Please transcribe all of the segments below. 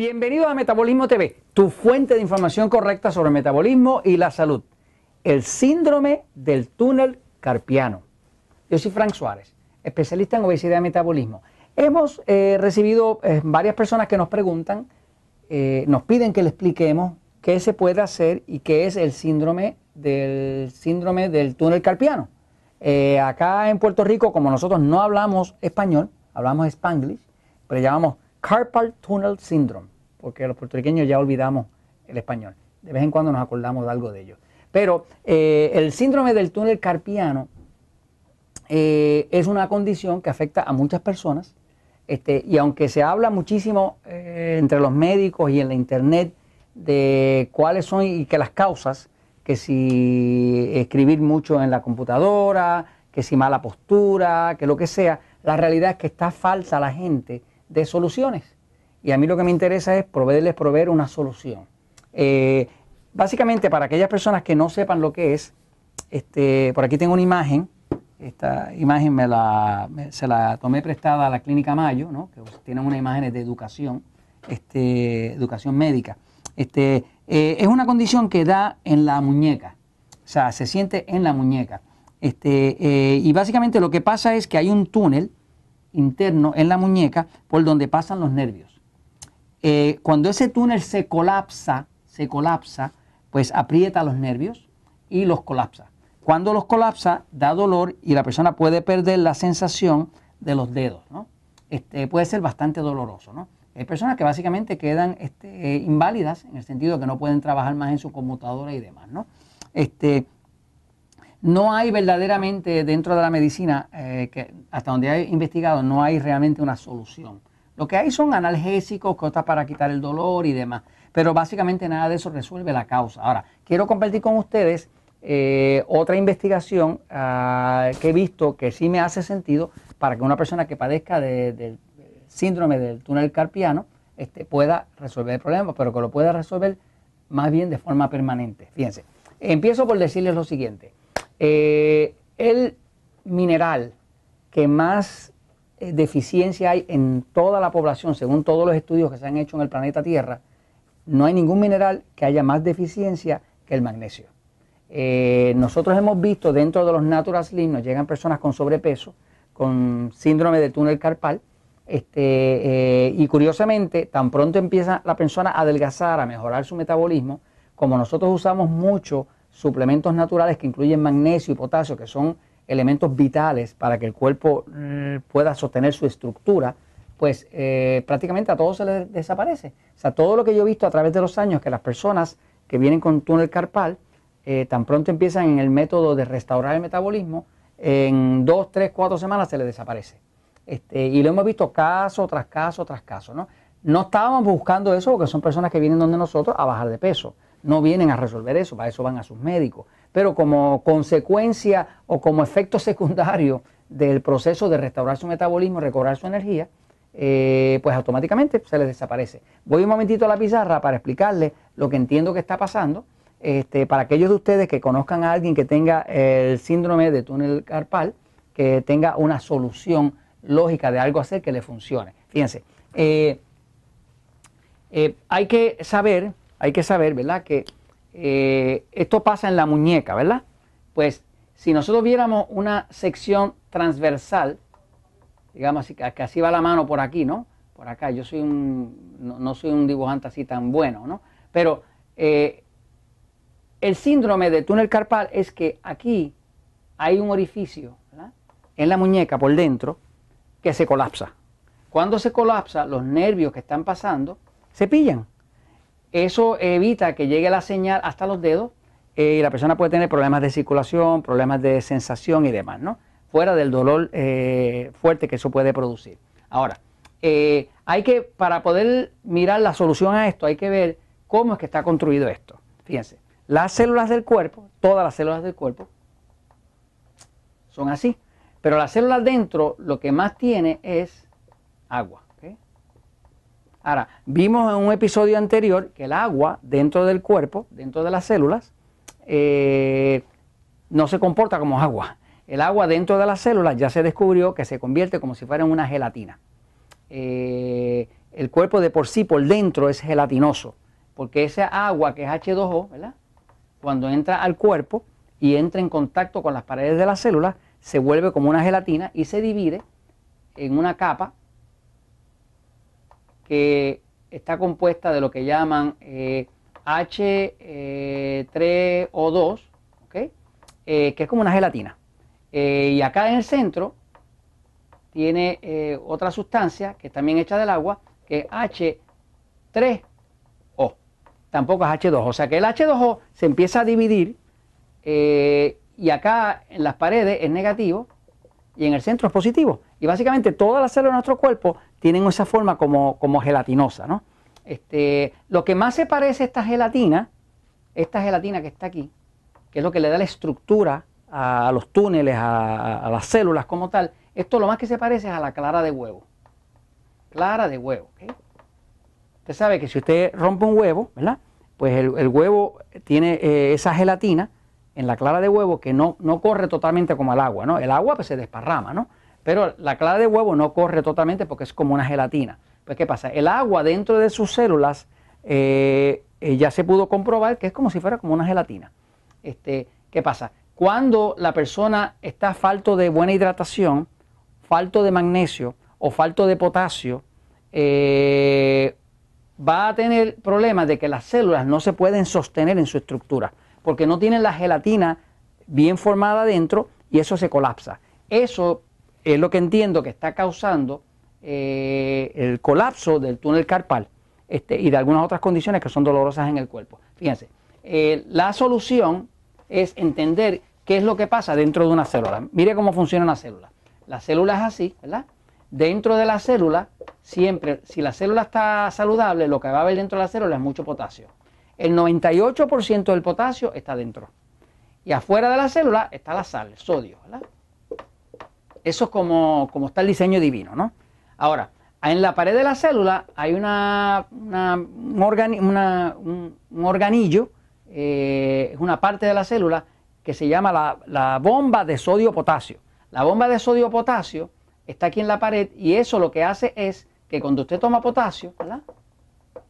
Bienvenido a Metabolismo TV, tu fuente de información correcta sobre metabolismo y la salud. El síndrome del túnel carpiano. Yo soy Frank Suárez, especialista en obesidad y metabolismo. Hemos eh, recibido eh, varias personas que nos preguntan, eh, nos piden que le expliquemos qué se puede hacer y qué es el síndrome del síndrome del túnel carpiano. acá en Puerto Rico, como nosotros no hablamos español, hablamos spanglish, pero llamamos Carpal Tunnel Syndrome, porque los puertorriqueños ya olvidamos el español. De vez en cuando nos acordamos de algo de ello. Pero eh, el síndrome del túnel carpiano eh, es una condición que afecta a muchas personas. Este, y aunque se habla muchísimo eh, entre los médicos y en la internet de cuáles son y que las causas, que si escribir mucho en la computadora, que si mala postura, que lo que sea, la realidad es que está falsa la gente de soluciones. Y a mí lo que me interesa es proveerles proveer una solución. Eh, básicamente, para aquellas personas que no sepan lo que es, este, por aquí tengo una imagen. Esta imagen me la, se la tomé prestada a la Clínica Mayo, ¿no? que tienen unas imágenes de educación, este, educación médica. Este, eh, es una condición que da en la muñeca, o sea, se siente en la muñeca. Este, eh, y básicamente lo que pasa es que hay un túnel interno en la muñeca por donde pasan los nervios. Eh, cuando ese túnel se colapsa, se colapsa, pues aprieta los nervios y los colapsa. Cuando los colapsa, da dolor y la persona puede perder la sensación de los dedos. ¿no? Este, puede ser bastante doloroso. ¿no? Hay personas que básicamente quedan este, inválidas en el sentido de que no pueden trabajar más en su computadora y demás. ¿no? Este, no hay verdaderamente dentro de la medicina, eh, que hasta donde he investigado, no hay realmente una solución. Lo que hay son analgésicos, cosas para quitar el dolor y demás. Pero básicamente nada de eso resuelve la causa. Ahora, quiero compartir con ustedes eh, otra investigación ah, que he visto que sí me hace sentido para que una persona que padezca del síndrome del túnel carpiano este, pueda resolver el problema, pero que lo pueda resolver más bien de forma permanente. Fíjense, empiezo por decirles lo siguiente. Eh, el mineral que más eh, deficiencia hay en toda la población, según todos los estudios que se han hecho en el planeta Tierra, no hay ningún mineral que haya más deficiencia que el magnesio. Eh, nosotros hemos visto dentro de los Natural Slim, nos llegan personas con sobrepeso, con síndrome de túnel carpal, este, y curiosamente, tan pronto empieza la persona a adelgazar, a mejorar su metabolismo, como nosotros usamos mucho suplementos naturales que incluyen magnesio y potasio, que son elementos vitales para que el cuerpo mm, pueda sostener su estructura, pues eh, prácticamente a todos se les desaparece. O sea, todo lo que yo he visto a través de los años, que las personas que vienen con túnel carpal, eh, tan pronto empiezan en el método de restaurar el metabolismo, en dos, tres, cuatro semanas se les desaparece. Este, y lo hemos visto caso tras caso tras caso. ¿no? no estábamos buscando eso porque son personas que vienen donde nosotros a bajar de peso no vienen a resolver eso, para eso van a sus médicos. Pero como consecuencia o como efecto secundario del proceso de restaurar su metabolismo, recobrar su energía, eh, pues automáticamente se les desaparece. Voy un momentito a la pizarra para explicarles lo que entiendo que está pasando. Este, para aquellos de ustedes que conozcan a alguien que tenga el síndrome de túnel carpal, que tenga una solución lógica de algo hacer que le funcione. Fíjense, eh, eh, hay que saber hay que saber, ¿verdad? Que eh, esto pasa en la muñeca, ¿verdad? Pues si nosotros viéramos una sección transversal, digamos así, que así va la mano por aquí, ¿no? Por acá, yo soy un, no, soy un dibujante así tan bueno, ¿no? Pero eh, el síndrome de túnel carpal es que aquí hay un orificio ¿verdad? en la muñeca por dentro que se colapsa. Cuando se colapsa, los nervios que están pasando se pillan. Eso evita que llegue la señal hasta los dedos eh, y la persona puede tener problemas de circulación, problemas de sensación y demás, ¿no? Fuera del dolor eh, fuerte que eso puede producir. Ahora, eh, hay que, para poder mirar la solución a esto, hay que ver cómo es que está construido esto. Fíjense, las células del cuerpo, todas las células del cuerpo, son así. Pero las células dentro lo que más tiene es agua. Ahora, vimos en un episodio anterior que el agua dentro del cuerpo, dentro de las células, eh, no se comporta como agua. El agua dentro de las células ya se descubrió que se convierte como si fuera en una gelatina. Eh, el cuerpo de por sí, por dentro, es gelatinoso, porque esa agua que es H2O, ¿verdad? Cuando entra al cuerpo y entra en contacto con las paredes de la célula, se vuelve como una gelatina y se divide en una capa que está compuesta de lo que llaman eh, H3O2, eh, eh, que es como una gelatina. y acá en el centro tiene otra sustancia que es también hecha del agua, que es H3O. Tampoco es H2O. O sea que el H2O se empieza a dividir y acá en las paredes es negativo y en el centro es positivo. Y básicamente todas las células de nuestro cuerpo tienen esa forma como, como gelatinosa. ¿no? Este, lo que más se parece a esta gelatina, esta gelatina que está aquí, que es lo que le da la estructura a los túneles, a, las células como tal, esto lo más que se parece es a la clara de huevo. Clara de huevo. Usted sabe que si usted rompe un huevo, ¿verdad? Pues el, huevo tiene eh, esa gelatina en la clara de huevo que no, no corre totalmente como el agua, ¿no? El agua pues se desparrama, ¿no? Pero la clara de huevo no corre totalmente porque es como una gelatina. Pues ¿qué pasa? El agua dentro de sus células eh, eh, ya se pudo comprobar que es como si fuera como una gelatina. Este, ¿Qué pasa? Cuando la persona está falto de buena hidratación, falto de magnesio o falto de potasio, eh, va a tener problemas de que las células no se pueden sostener en su estructura porque no tienen la gelatina bien formada dentro y eso se colapsa. Eso es lo que entiendo que está causando eh, el colapso del túnel carpal este, y de algunas otras condiciones que son dolorosas en el cuerpo. Fíjense, eh, la solución es entender qué es lo que pasa dentro de una célula. Mire cómo funciona una célula. La célula es así, ¿verdad? Dentro de la célula, siempre, si la célula está saludable, lo que va a haber dentro de la célula es mucho potasio. El 98% del potasio está dentro. Y afuera de la célula está la sal, el sodio. ¿verdad? Eso es como, como, está el diseño divino. ¿no? Ahora, en la pared de la célula hay una, un, organillo, eh, es una parte de la célula que se llama la, la bomba de sodio-potasio. La bomba de sodio-potasio está aquí en la pared y eso lo que hace es que cuando usted toma potasio,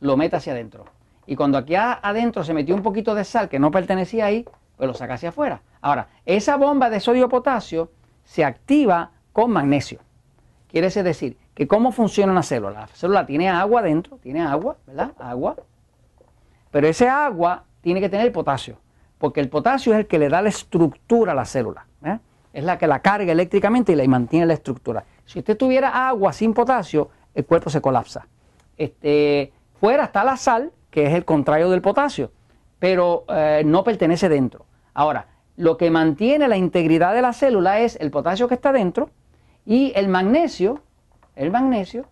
lo mete hacia adentro. Y cuando aquí adentro se metió un poquito de sal que no pertenecía ahí, pues lo saca hacia afuera. Ahora, esa bomba de sodio-potasio se activa con magnesio. Quiere decir que cómo funciona una célula. La célula tiene agua dentro, tiene agua, ¿verdad? Agua. Pero ese agua tiene que tener potasio, porque el potasio es el que le da la estructura a la célula. ¿eh? Es la que la carga eléctricamente y le mantiene la estructura. Si usted tuviera agua sin potasio, el cuerpo se colapsa. Este, fuera está la sal, que es el contrario del potasio, pero eh, no pertenece dentro. Ahora, lo que mantiene la integridad de la célula es el potasio que está dentro y el magnesio, el magnesio,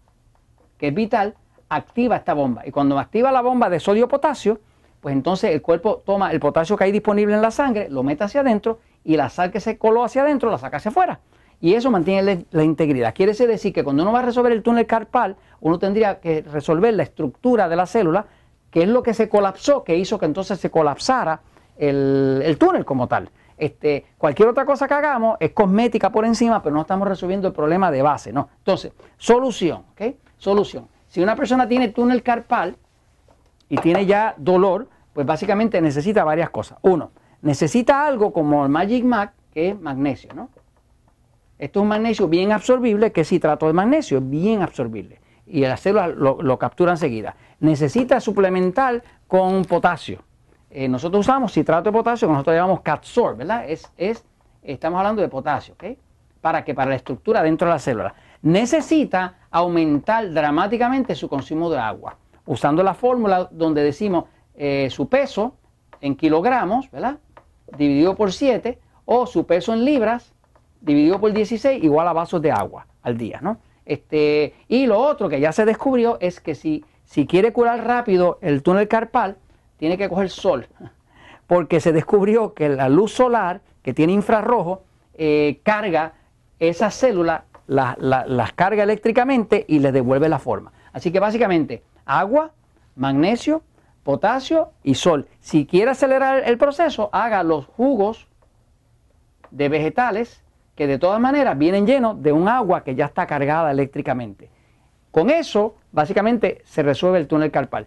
que es vital, activa esta bomba. Y cuando activa la bomba de sodio-potasio, pues entonces el cuerpo toma el potasio que hay disponible en la sangre, lo mete hacia adentro y la sal que se coló hacia adentro la saca hacia afuera. Y eso mantiene la integridad. Quiere decir que cuando uno va a resolver el túnel carpal, uno tendría que resolver la estructura de la célula que es lo que se colapsó, que hizo que entonces se colapsara el, túnel como tal. Este, cualquier otra cosa que hagamos es cosmética por encima, pero no estamos resolviendo el problema de base, ¿no? Entonces, solución, ¿ok? Solución. Si una persona tiene túnel carpal y tiene ya dolor, pues básicamente necesita varias cosas. Uno, necesita algo como el Magic Mac, que es magnesio, ¿no? Esto es un magnesio bien absorbible, que es citrato de magnesio, bien absorbible y las células lo, lo captura enseguida. Necesita suplementar con potasio. Eh, nosotros usamos citrato de potasio, que nosotros llamamos Catsor, ¿verdad? Es, es, estamos hablando de potasio, ¿ok? ¿Para que Para la estructura dentro de la célula. Necesita aumentar dramáticamente su consumo de agua, usando la fórmula donde decimos eh, su peso en kilogramos, ¿verdad? Dividido por 7, o su peso en libras, dividido por 16, igual a vasos de agua al día, ¿no? Este, y lo otro que ya se descubrió es que si, si quiere curar rápido el túnel carpal, tiene que coger sol, porque se descubrió que la luz solar que tiene infrarrojo eh, carga esas células, las carga eléctricamente y les devuelve la forma. Así que básicamente agua, magnesio, potasio y sol. Si quiere acelerar el proceso, haga los jugos de vegetales que de todas maneras vienen llenos de un agua que ya está cargada eléctricamente. Con eso, básicamente, se resuelve el túnel carpal.